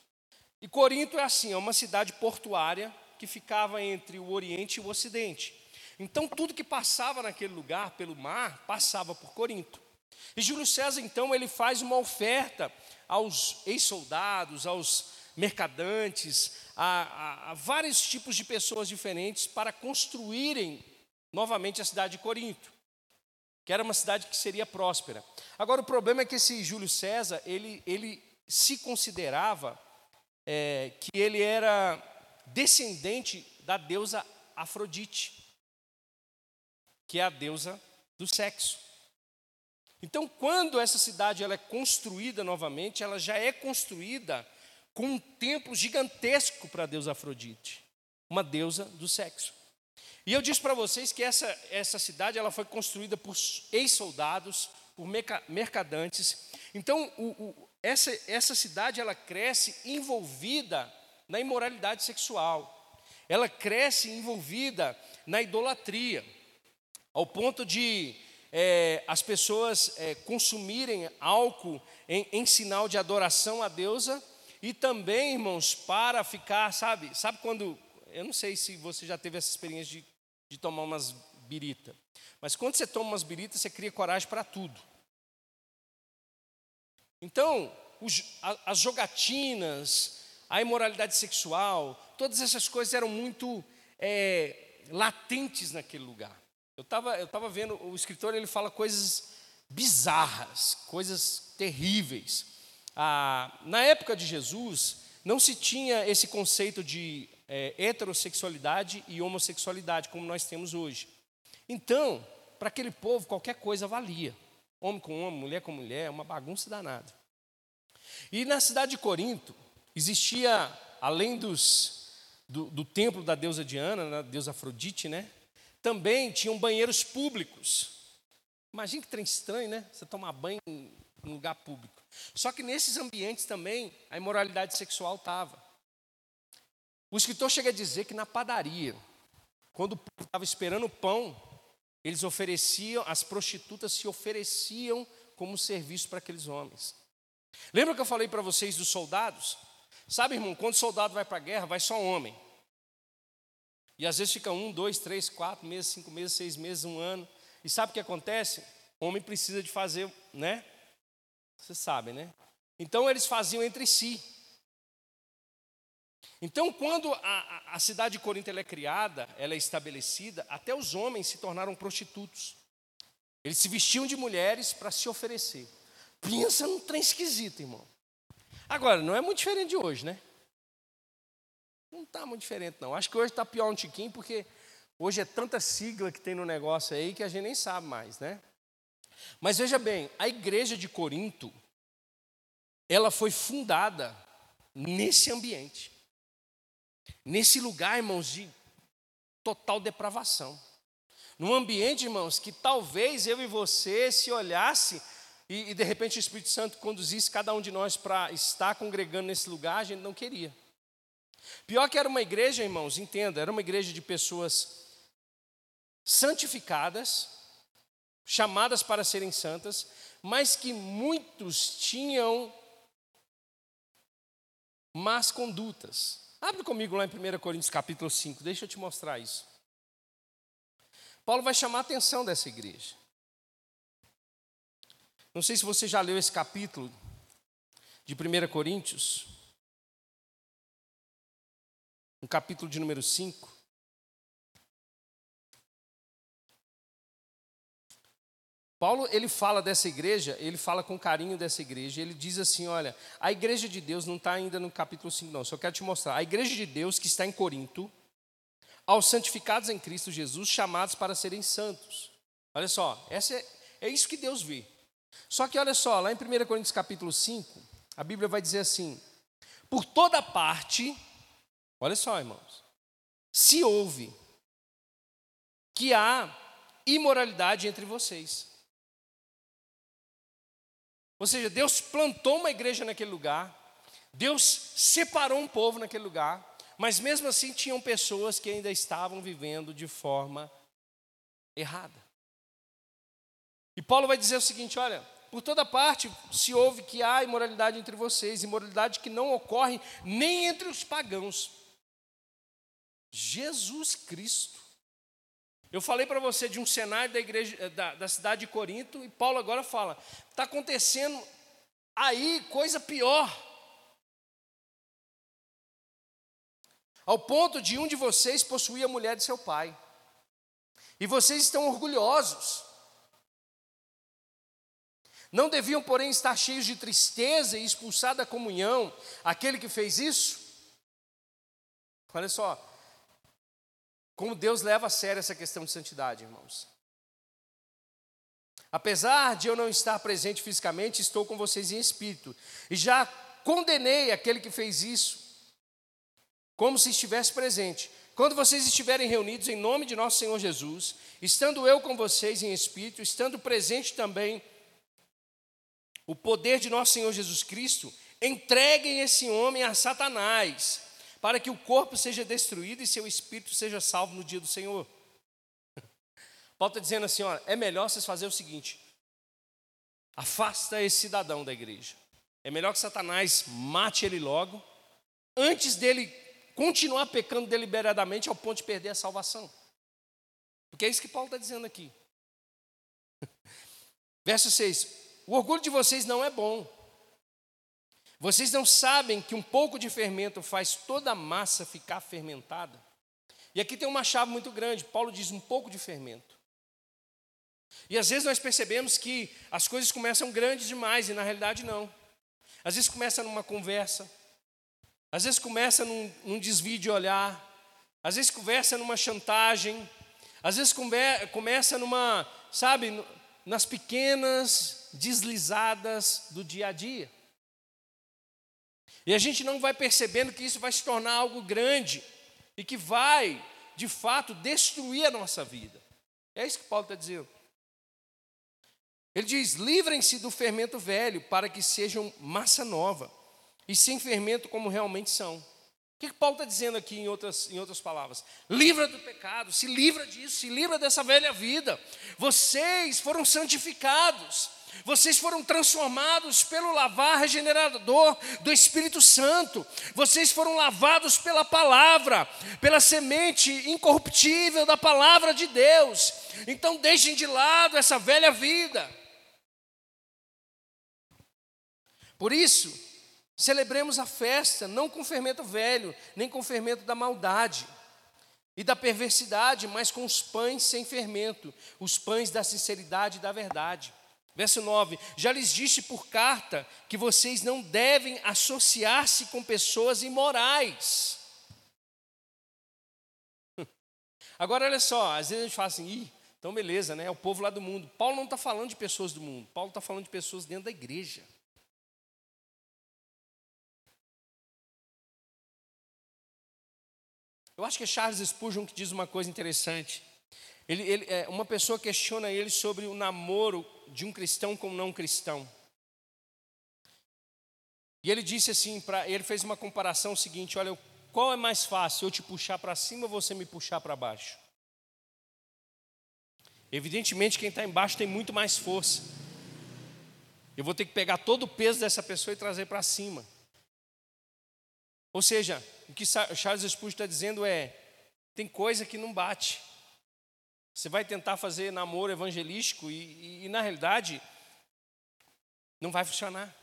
E Corinto é assim, é uma cidade portuária que ficava entre o Oriente e o Ocidente. Então, tudo que passava naquele lugar, pelo mar, passava por Corinto. E Júlio César, então, ele faz uma oferta aos ex-soldados, aos mercadantes, a, a, a, vários tipos de pessoas diferentes para construírem novamente a cidade de Corinto, que era uma cidade que seria próspera. Agora, o problema é que esse Júlio César, ele, ele se considerava é, que ele era descendente da deusa Afrodite que é a deusa do sexo. Então, quando essa cidade ela é construída novamente, ela já é construída com um templo gigantesco para a deusa Afrodite, uma deusa do sexo. E eu disse para vocês que essa, essa cidade ela foi construída por ex-soldados, por mercadantes. Então, o, o, essa, essa cidade ela cresce envolvida na imoralidade sexual. Ela cresce envolvida na idolatria ao ponto de é, as pessoas é, consumirem álcool em, em, sinal de adoração à deusa e também, irmãos, para ficar, sabe, sabe quando, eu não sei se você já teve essa experiência de, de tomar umas birita, mas quando você toma umas biritas, você cria coragem para tudo. Então, os, as jogatinas, a imoralidade sexual, todas essas coisas eram muito é, latentes naquele lugar. Eu estava eu tava vendo, o escritor ele fala coisas bizarras, coisas terríveis. Ah, na época de Jesus, não se tinha esse conceito de é, heterossexualidade e homossexualidade como nós temos hoje. Então, para aquele povo, qualquer coisa valia. Homem com homem, mulher com mulher, é uma bagunça danada. E na cidade de Corinto, existia, além dos, do, do templo da deusa Diana, da deusa Afrodite, né? Também tinham banheiros públicos. Imagina que trem estranho, né? Você tomar banho em um lugar público. Só que nesses ambientes também a imoralidade sexual estava. O escritor chega a dizer que na padaria, quando o povo estava esperando o pão, eles ofereciam, as prostitutas se ofereciam como serviço para aqueles homens. Lembra que eu falei para vocês dos soldados? Sabe, irmão, quando o soldado vai para a guerra, vai só homem. E às vezes fica um, dois, três, quatro meses, cinco meses, seis meses, um ano. E sabe o que acontece? O homem precisa de fazer, né? Vocês sabem, né? Então eles faziam entre si. Então, quando a, a cidade de Corinto é criada, ela é estabelecida, até os homens se tornaram prostitutos. Eles se vestiam de mulheres para se oferecer. Pensa num trem esquisito, irmão. Agora, não é muito diferente de hoje, né? Não está muito diferente, não. Acho que hoje está pior um tiquinho, porque hoje é tanta sigla que tem no negócio aí que a gente nem sabe mais, né? Mas veja bem, a igreja de Corinto, ela foi fundada nesse ambiente, nesse lugar, irmãos, de total depravação. Num ambiente, irmãos, que talvez eu e você, se olhasse e, e de repente o Espírito Santo conduzisse cada um de nós para estar congregando nesse lugar, a gente não queria. Pior que era uma igreja, irmãos, entenda, era uma igreja de pessoas santificadas, chamadas para serem santas, mas que muitos tinham más condutas. Abre comigo lá em 1 Coríntios capítulo 5, deixa eu te mostrar isso. Paulo vai chamar a atenção dessa igreja. Não sei se você já leu esse capítulo de 1 Coríntios, no capítulo de número 5. Paulo, ele fala dessa igreja, ele fala com carinho dessa igreja, ele diz assim, olha, a igreja de Deus não está ainda no capítulo 5 não, só quero te mostrar, a igreja de Deus que está em Corinto, aos santificados em Cristo Jesus, chamados para serem santos. Olha só, essa é, é isso que Deus vê. Só que olha só, lá em 1 Coríntios capítulo 5, a Bíblia vai dizer assim, por toda parte, olha só irmãos, se ouve que há imoralidade entre vocês. Ou seja, Deus plantou uma igreja naquele lugar, Deus separou um povo naquele lugar, mas mesmo assim tinham pessoas que ainda estavam vivendo de forma errada. E Paulo vai dizer o seguinte: olha, por toda parte se ouve que há imoralidade entre vocês, imoralidade que não ocorre nem entre os pagãos. Jesus Cristo. Eu falei para você de um cenário da igreja eh, da, da cidade de Corinto e Paulo agora fala: está acontecendo aí coisa pior. Ao ponto de um de vocês possuir a mulher de seu pai. E vocês estão orgulhosos. Não deviam, porém, estar cheios de tristeza e expulsar da comunhão aquele que fez isso? Olha só, como Deus leva a sério essa questão de santidade, irmãos. Apesar de eu não estar presente fisicamente, estou com vocês em espírito. E já condenei aquele que fez isso, como se estivesse presente. Quando vocês estiverem reunidos em nome de nosso Senhor Jesus, estando eu com vocês em espírito, estando presente também o poder de nosso Senhor Jesus Cristo, entreguem esse homem a Satanás para que o corpo seja destruído e seu espírito seja salvo no dia do Senhor. Paulo está dizendo assim: ó, é melhor vocês fazerem o seguinte: afasta esse cidadão da igreja. É melhor que Satanás mate ele logo, antes dele continuar pecando deliberadamente ao ponto de perder a salvação. Porque é isso que Paulo está dizendo aqui. Verso 6: O orgulho de vocês não é bom. Vocês não sabem que um pouco de fermento faz toda a massa ficar fermentada? E aqui tem uma chave muito grande. Paulo diz um pouco de fermento. E às vezes nós percebemos que as coisas começam grandes demais e na realidade não. Às vezes começa numa conversa, às vezes começa num, num desvio de olhar, às vezes começa numa chantagem, às vezes come, começa numa, sabe, nas pequenas deslizadas do dia a dia. E a gente não vai percebendo que isso vai se tornar algo grande e que vai, de fato, destruir a nossa vida. É isso que Paulo está dizendo. Ele diz: livrem-se do fermento velho, para que sejam massa nova, e sem fermento como realmente são. O que, que Paulo está dizendo aqui em outras, em outras palavras? Livra do pecado, se livra disso, se livra dessa velha vida. Vocês foram santificados, vocês foram transformados pelo lavar regenerador do Espírito Santo. Vocês foram lavados pela palavra, pela semente incorruptível da palavra de Deus. Então deixem de lado essa velha vida. Por isso, celebremos a festa não com fermento velho, nem com fermento da maldade e da perversidade, mas com os pães sem fermento, os pães da sinceridade e da verdade. Verso 9: Já lhes disse por carta que vocês não devem associar-se com pessoas imorais. Agora, olha só, às vezes a gente fala assim, Ih, então beleza, né? É o povo lá do mundo. Paulo não está falando de pessoas do mundo, Paulo está falando de pessoas dentro da igreja. Eu acho que é Charles Spurgeon que diz uma coisa interessante. Ele, ele, é, uma pessoa questiona ele sobre o namoro de um cristão com um não cristão. E ele disse assim, pra, ele fez uma comparação seguinte: olha, qual é mais fácil, eu te puxar para cima ou você me puxar para baixo? Evidentemente, quem está embaixo tem muito mais força. Eu vou ter que pegar todo o peso dessa pessoa e trazer para cima. Ou seja, o que Charles Spurgeon está dizendo é: tem coisa que não bate. Você vai tentar fazer namoro evangelístico e, e, e na realidade, não vai funcionar.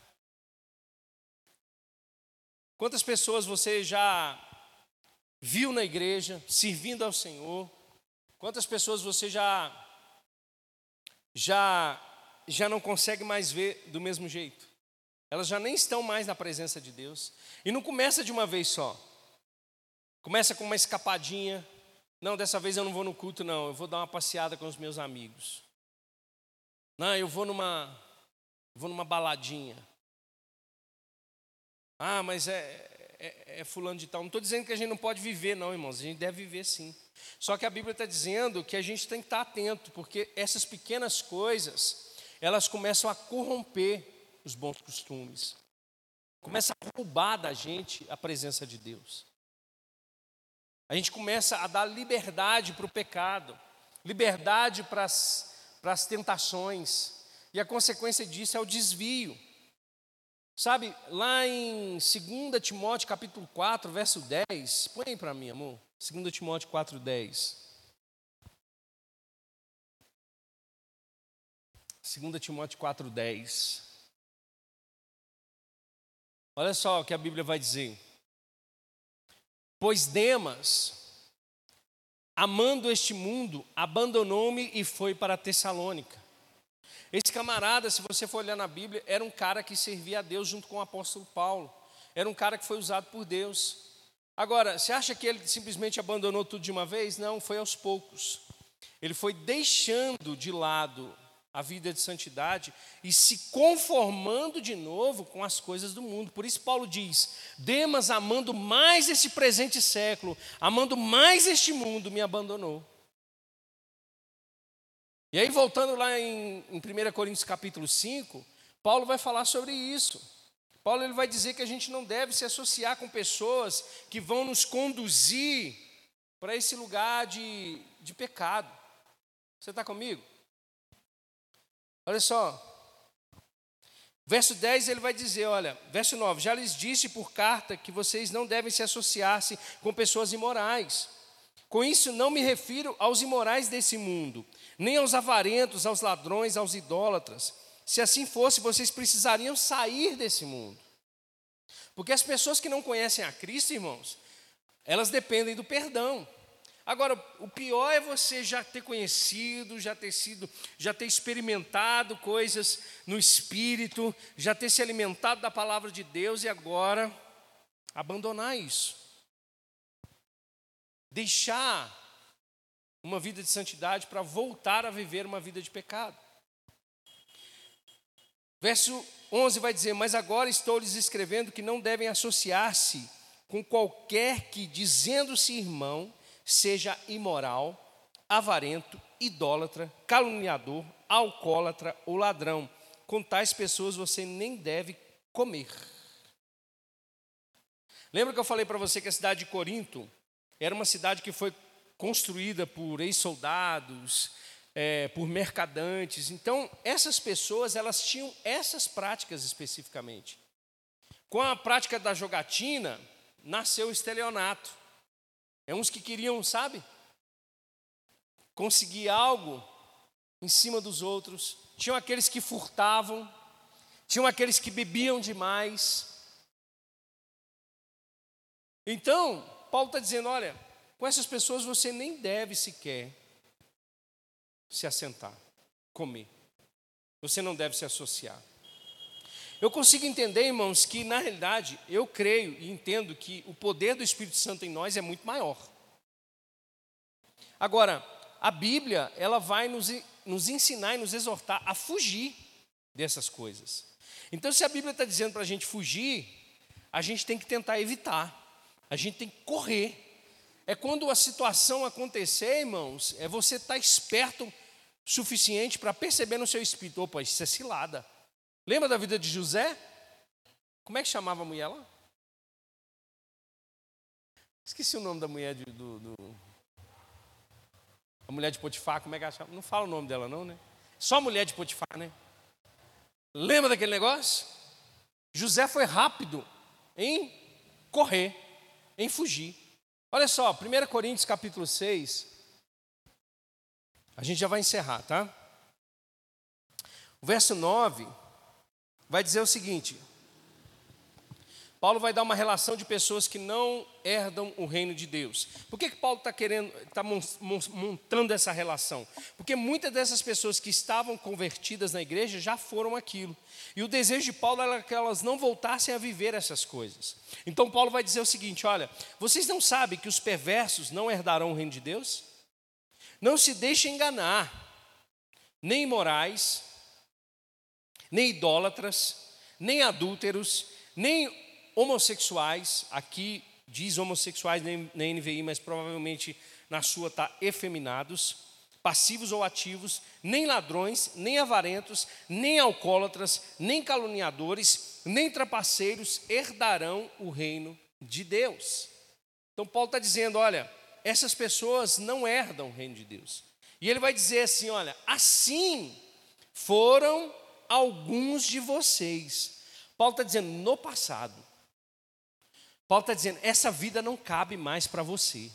Quantas pessoas você já viu na igreja servindo ao Senhor? Quantas pessoas você já já já não consegue mais ver do mesmo jeito? Elas já nem estão mais na presença de Deus. E não começa de uma vez só. Começa com uma escapadinha. Não, dessa vez eu não vou no culto, não. Eu vou dar uma passeada com os meus amigos. Não, eu vou numa, vou numa baladinha. Ah, mas é, é, é fulano de tal. Não estou dizendo que a gente não pode viver, não, irmãos. A gente deve viver sim. Só que a Bíblia está dizendo que a gente tem que estar atento, porque essas pequenas coisas, elas começam a corromper os bons costumes. Começa a roubar da gente a presença de Deus. A gente começa a dar liberdade para o pecado, liberdade para as, tentações, e a consequência disso é o desvio. Sabe, lá em 2 Timóteo capítulo 4, verso 10, põe aí para mim, amor. 2 Timóteo 4, 10. 2 Timóteo 4, 10. Olha só o que a Bíblia vai dizer. Pois Demas, amando este mundo, abandonou-me e foi para Tessalônica. Esse camarada, se você for olhar na Bíblia, era um cara que servia a Deus junto com o apóstolo Paulo. Era um cara que foi usado por Deus. Agora, você acha que ele simplesmente abandonou tudo de uma vez? Não, foi aos poucos. Ele foi deixando de lado a vida de santidade e se conformando de novo com as coisas do mundo. Por isso, Paulo diz: Demas, amando mais esse presente século, amando mais este mundo, me abandonou. E aí, voltando lá em, em 1 Coríntios capítulo 5, Paulo vai falar sobre isso. Paulo ele vai dizer que a gente não deve se associar com pessoas que vão nos conduzir para esse lugar de, de pecado. Você está comigo? Olha só. Verso 10 ele vai dizer: olha, verso 9: Já lhes disse por carta que vocês não devem se associar-se com pessoas imorais. Com isso, não me refiro aos imorais desse mundo, nem aos avarentos, aos ladrões, aos idólatras. Se assim fosse, vocês precisariam sair desse mundo. Porque as pessoas que não conhecem a Cristo, irmãos, elas dependem do perdão. Agora, o pior é você já ter conhecido, já ter sido, já ter experimentado coisas no espírito, já ter se alimentado da palavra de Deus e agora abandonar isso. Deixar uma vida de santidade para voltar a viver uma vida de pecado. Verso 11 vai dizer: Mas agora estou lhes escrevendo que não devem associar-se com qualquer que, dizendo-se irmão, seja imoral, avarento, idólatra, caluniador, alcoólatra ou ladrão. Com tais pessoas você nem deve comer. Lembra que eu falei para você que a cidade de Corinto era uma cidade que foi construída por ex-soldados, é, por mercadantes. Então, essas pessoas, elas tinham essas práticas especificamente. Com a prática da jogatina, nasceu o estelionato. É uns que queriam, sabe? Conseguir algo em cima dos outros. Tinham aqueles que furtavam, tinham aqueles que bebiam demais. Então, Paulo está dizendo: olha, com essas pessoas você nem deve sequer se assentar, comer. Você não deve se associar. Eu consigo entender, irmãos, que na realidade eu creio e entendo que o poder do Espírito Santo em nós é muito maior. Agora, a Bíblia, ela vai nos, nos ensinar e nos exortar a fugir dessas coisas. Então, se a Bíblia está dizendo para a gente fugir, a gente tem que tentar evitar, a gente tem que correr. É quando a situação acontecer, irmãos, é você estar tá esperto suficiente para perceber no seu espírito: opa, isso é cilada. Lembra da vida de José? Como é que chamava a mulher lá? Esqueci o nome da mulher de, do, do, A mulher de Potifar, como é que ela chama? Não fala o nome dela, não, né? Só mulher de Potifar, né? Lembra daquele negócio? José foi rápido em correr, em fugir. Olha só, 1 Coríntios capítulo 6. A gente já vai encerrar, tá? O verso 9 vai dizer o seguinte: Paulo vai dar uma relação de pessoas que não herdam o reino de Deus. Por que, que Paulo está querendo, está montando essa relação? Porque muitas dessas pessoas que estavam convertidas na igreja já foram aquilo. E o desejo de Paulo era que elas não voltassem a viver essas coisas. Então Paulo vai dizer o seguinte: olha, vocês não sabem que os perversos não herdarão o reino de Deus? Não se deixem enganar, nem imorais, nem idólatras, nem adúlteros, nem homossexuais, aqui diz homossexuais na NVI, mas provavelmente na sua está efeminados, passivos ou ativos, nem ladrões, nem avarentos, nem alcoólatras, nem caluniadores, nem trapaceiros herdarão o reino de Deus. Então Paulo está dizendo: olha, essas pessoas não herdam o reino de Deus. E ele vai dizer assim: olha, assim foram alguns de vocês. Paulo está dizendo, no passado, Paulo está dizendo: essa vida não cabe mais para você.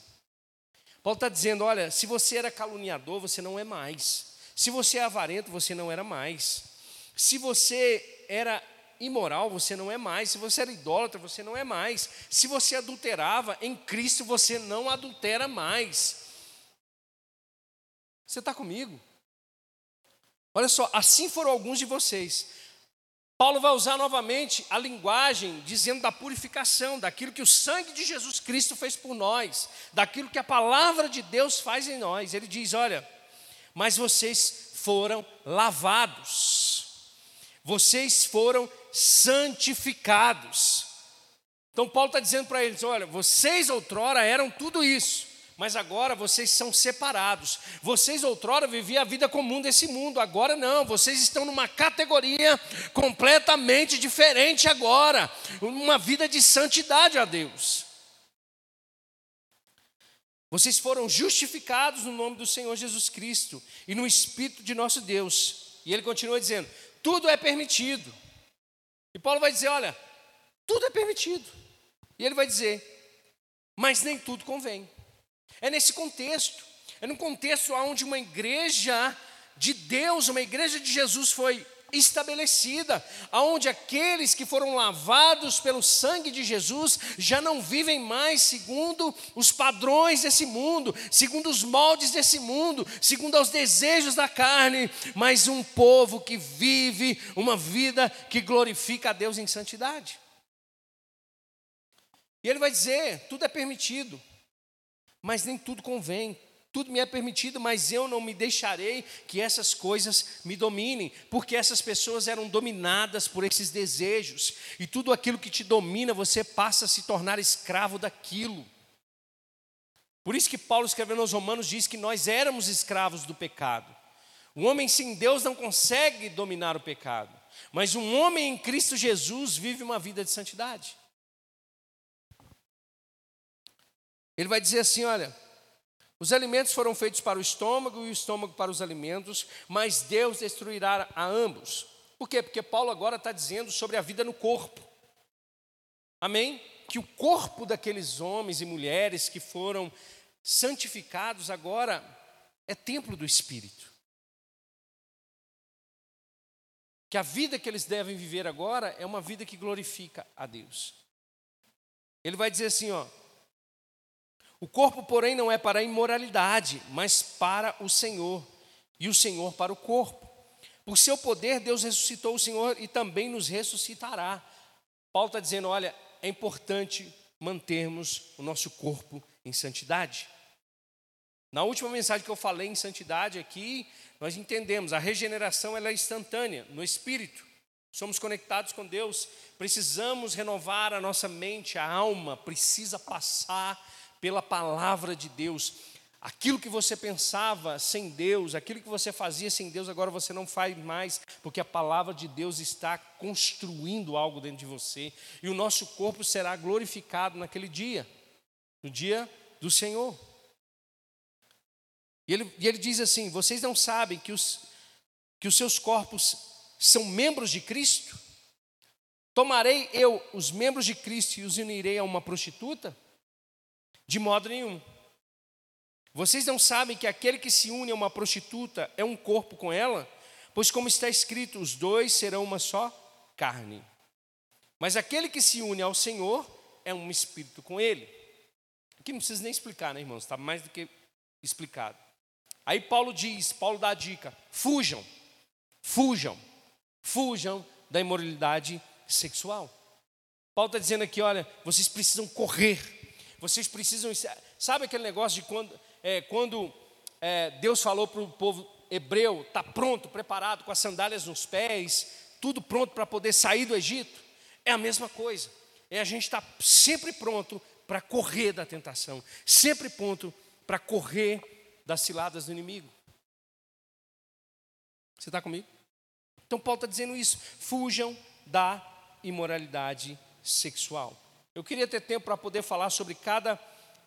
Paulo está dizendo: olha, se você era caluniador, você não é mais. Se você é avarento, você não era mais. Se você era imoral, você não é mais. Se você era idólatra, você não é mais. Se você adulterava, em Cristo você não adultera mais. Você está comigo? Olha só, assim foram alguns de vocês. Paulo vai usar novamente a linguagem dizendo da purificação, daquilo que o sangue de Jesus Cristo fez por nós, daquilo que a palavra de Deus faz em nós. Ele diz: Olha, mas vocês foram lavados, vocês foram santificados. Então, Paulo está dizendo para eles: Olha, vocês outrora eram tudo isso, mas agora vocês são separados. Vocês outrora viviam a vida comum desse mundo, agora não, vocês estão numa categoria completamente diferente agora, uma vida de santidade a Deus. Vocês foram justificados no nome do Senhor Jesus Cristo e no Espírito de nosso Deus. E ele continua dizendo: tudo é permitido. E Paulo vai dizer: olha, tudo é permitido. E ele vai dizer: mas nem tudo convém. É nesse contexto, é num contexto onde uma igreja de Deus, uma igreja de Jesus foi estabelecida, aonde aqueles que foram lavados pelo sangue de Jesus já não vivem mais segundo os padrões desse mundo, segundo os moldes desse mundo, segundo os desejos da carne, mas um povo que vive uma vida que glorifica a Deus em santidade. E ele vai dizer: tudo é permitido, mas nem tudo convém. Tudo me é permitido, mas eu não me deixarei que essas coisas me dominem, porque essas pessoas eram dominadas por esses desejos, e tudo aquilo que te domina, você passa a se tornar escravo daquilo. Por isso que Paulo escrevendo aos Romanos diz que nós éramos escravos do pecado. Um homem sem Deus não consegue dominar o pecado, mas um homem em Cristo Jesus vive uma vida de santidade. Ele vai dizer assim: olha, os alimentos foram feitos para o estômago e o estômago para os alimentos, mas Deus destruirá a ambos. Por quê? Porque Paulo agora está dizendo sobre a vida no corpo. Amém? Que o corpo daqueles homens e mulheres que foram santificados agora é templo do Espírito. Que a vida que eles devem viver agora é uma vida que glorifica a Deus. Ele vai dizer assim, ó, o corpo, porém, não é para a imoralidade, mas para o Senhor, e o Senhor para o corpo. Por seu poder, Deus ressuscitou o Senhor e também nos ressuscitará. Paulo está dizendo: olha, é importante mantermos o nosso corpo em santidade. Na última mensagem que eu falei em santidade aqui, nós entendemos, a regeneração ela é instantânea, no espírito. Somos conectados com Deus, precisamos renovar a nossa mente, a alma precisa passar pela palavra de Deus. Aquilo que você pensava sem Deus, aquilo que você fazia sem Deus, agora você não faz mais, porque a palavra de Deus está construindo algo dentro de você, e o nosso corpo será glorificado naquele dia, no dia do Senhor. E ele, e ele diz assim: Vocês não sabem que os, que os seus corpos são membros de Cristo? Tomarei eu os membros de Cristo e os unirei a uma prostituta? De modo nenhum. Vocês não sabem que aquele que se une a uma prostituta é um corpo com ela? Pois, como está escrito, os dois serão uma só carne. Mas aquele que se une ao Senhor é um espírito com ele. Aqui não precisa nem explicar, né, irmãos? Está mais do que explicado. Aí Paulo diz, Paulo dá a dica: fujam, fujam, fujam da imoralidade sexual. Paulo está dizendo aqui: olha, vocês precisam correr, vocês precisam. Sabe aquele negócio de quando, é, quando é, Deus falou para o povo hebreu, está pronto, preparado, com as sandálias nos pés, tudo pronto para poder sair do Egito? É a mesma coisa, é a gente estar tá sempre pronto para correr da tentação, sempre pronto para correr das ciladas do inimigo. Você está comigo? Então Paulo está dizendo isso: fujam da imoralidade sexual. Eu queria ter tempo para poder falar sobre cada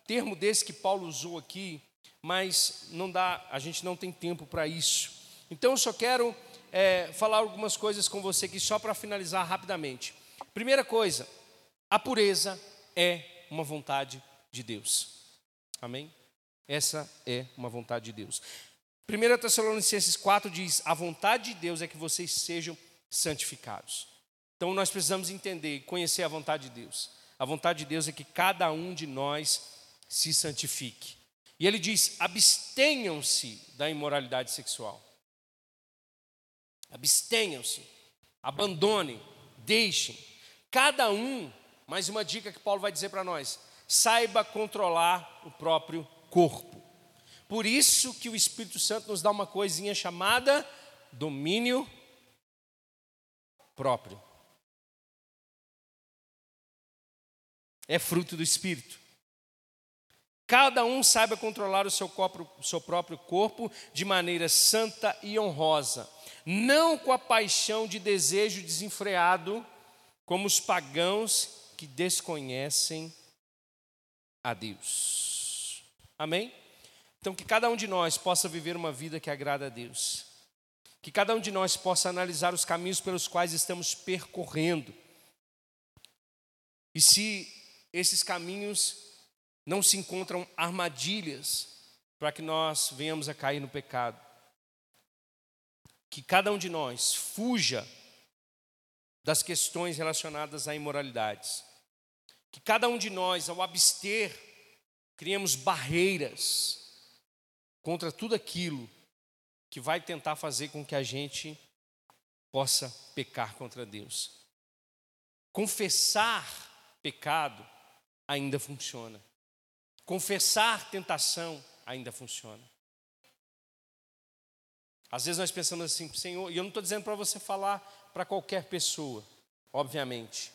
termo desse que Paulo usou aqui, mas não dá, a gente não tem tempo para isso. Então eu só quero é, falar algumas coisas com você aqui, só para finalizar rapidamente. Primeira coisa, a pureza é uma vontade de Deus. Amém? Essa é uma vontade de Deus. 1 Tessalonicenses 4 diz: A vontade de Deus é que vocês sejam santificados. Então nós precisamos entender e conhecer a vontade de Deus. A vontade de Deus é que cada um de nós se santifique. E ele diz: abstenham-se da imoralidade sexual. Abstenham-se, abandonem, deixem. Cada um, mais uma dica que Paulo vai dizer para nós: saiba controlar o próprio corpo. Por isso que o Espírito Santo nos dá uma coisinha chamada domínio próprio. É fruto do Espírito. Cada um saiba controlar o seu, corpo, o seu próprio corpo de maneira santa e honrosa, não com a paixão de desejo desenfreado, como os pagãos que desconhecem a Deus. Amém? Então, que cada um de nós possa viver uma vida que agrada a Deus. Que cada um de nós possa analisar os caminhos pelos quais estamos percorrendo. E se esses caminhos não se encontram armadilhas para que nós venhamos a cair no pecado. Que cada um de nós fuja das questões relacionadas a imoralidades. Que cada um de nós, ao abster, criemos barreiras contra tudo aquilo que vai tentar fazer com que a gente possa pecar contra Deus. Confessar pecado ainda funciona. Confessar tentação ainda funciona. Às vezes nós pensamos assim, Senhor, e eu não estou dizendo para você falar para qualquer pessoa, obviamente.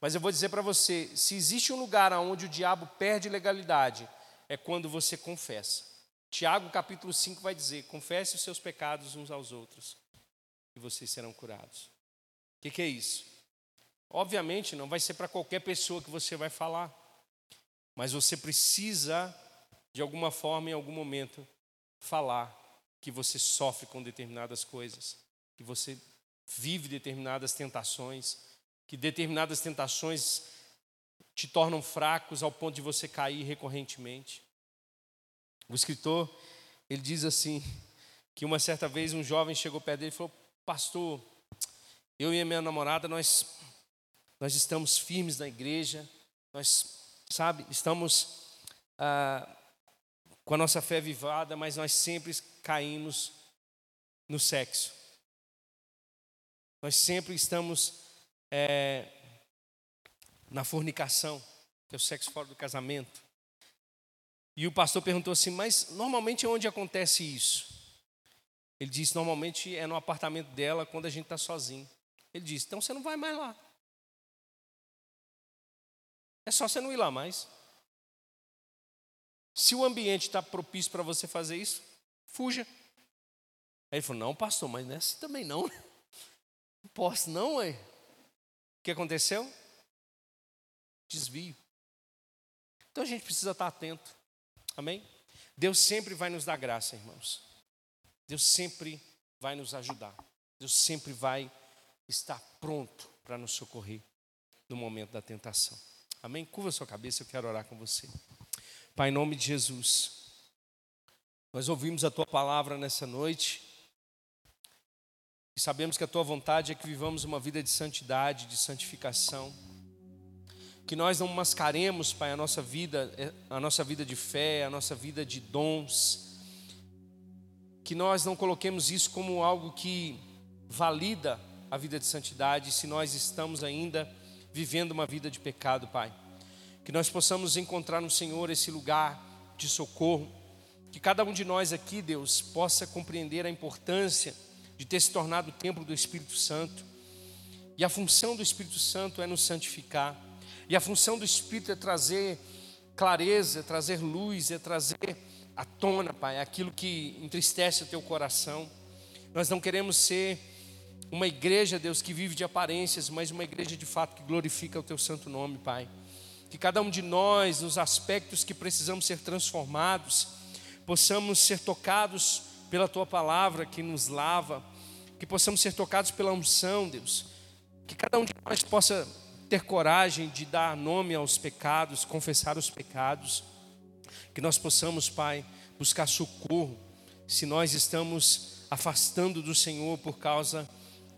Mas eu vou dizer para você: se existe um lugar onde o diabo perde legalidade, é quando você confessa. Tiago capítulo 5 vai dizer: confesse os seus pecados uns aos outros, e vocês serão curados. O que, que é isso? Obviamente não vai ser para qualquer pessoa que você vai falar. Mas você precisa, de alguma forma, em algum momento, falar que você sofre com determinadas coisas, que você vive determinadas tentações, que determinadas tentações te tornam fracos ao ponto de você cair recorrentemente. O escritor, ele diz assim, que uma certa vez um jovem chegou perto dele e falou: "Pastor, eu e a minha namorada nós nós estamos firmes na igreja, nós Sabe, estamos ah, com a nossa fé vivada, mas nós sempre caímos no sexo. Nós sempre estamos é, na fornicação, que é o sexo fora do casamento. E o pastor perguntou assim: Mas normalmente onde acontece isso? Ele disse: Normalmente é no apartamento dela quando a gente está sozinho. Ele disse: Então você não vai mais lá. É só você não ir lá mais. Se o ambiente está propício para você fazer isso, fuja. Aí ele falou: Não, pastor, mas não é assim também não. Não posso, não, ué. O que aconteceu? Desvio. Então a gente precisa estar atento. Amém? Deus sempre vai nos dar graça, irmãos. Deus sempre vai nos ajudar. Deus sempre vai estar pronto para nos socorrer no momento da tentação. Amém? Curva sua cabeça, eu quero orar com você. Pai, em nome de Jesus, nós ouvimos a tua palavra nessa noite e sabemos que a tua vontade é que vivamos uma vida de santidade, de santificação. Que nós não mascaremos, Pai, a nossa vida, a nossa vida de fé, a nossa vida de dons. Que nós não coloquemos isso como algo que valida a vida de santidade, se nós estamos ainda vivendo uma vida de pecado, Pai. Que nós possamos encontrar no Senhor esse lugar de socorro. Que cada um de nós aqui, Deus, possa compreender a importância de ter se tornado o templo do Espírito Santo. E a função do Espírito Santo é nos santificar. E a função do Espírito é trazer clareza, é trazer luz, é trazer à tona, Pai, aquilo que entristece o teu coração. Nós não queremos ser uma igreja, Deus, que vive de aparências, mas uma igreja de fato que glorifica o teu santo nome, Pai. Que cada um de nós, nos aspectos que precisamos ser transformados, possamos ser tocados pela tua palavra que nos lava, que possamos ser tocados pela unção, Deus. Que cada um de nós possa ter coragem de dar nome aos pecados, confessar os pecados. Que nós possamos, Pai, buscar socorro se nós estamos afastando do Senhor por causa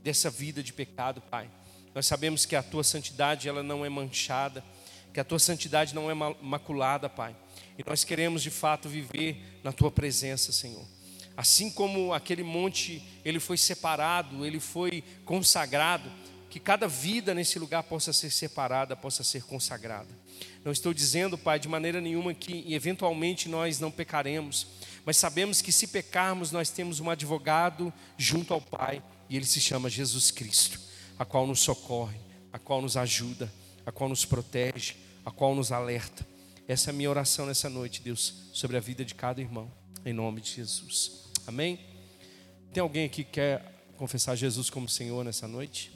dessa vida de pecado, Pai. Nós sabemos que a tua santidade ela não é manchada, que a tua santidade não é maculada, Pai. E nós queremos de fato viver na tua presença, Senhor. Assim como aquele monte, ele foi separado, ele foi consagrado, que cada vida nesse lugar possa ser separada, possa ser consagrada. Não estou dizendo, Pai, de maneira nenhuma que eventualmente nós não pecaremos, mas sabemos que se pecarmos, nós temos um advogado junto ao Pai, e ele se chama Jesus Cristo, a qual nos socorre, a qual nos ajuda, a qual nos protege, a qual nos alerta. Essa é a minha oração nessa noite, Deus, sobre a vida de cada irmão, em nome de Jesus. Amém? Tem alguém aqui que quer confessar Jesus como Senhor nessa noite?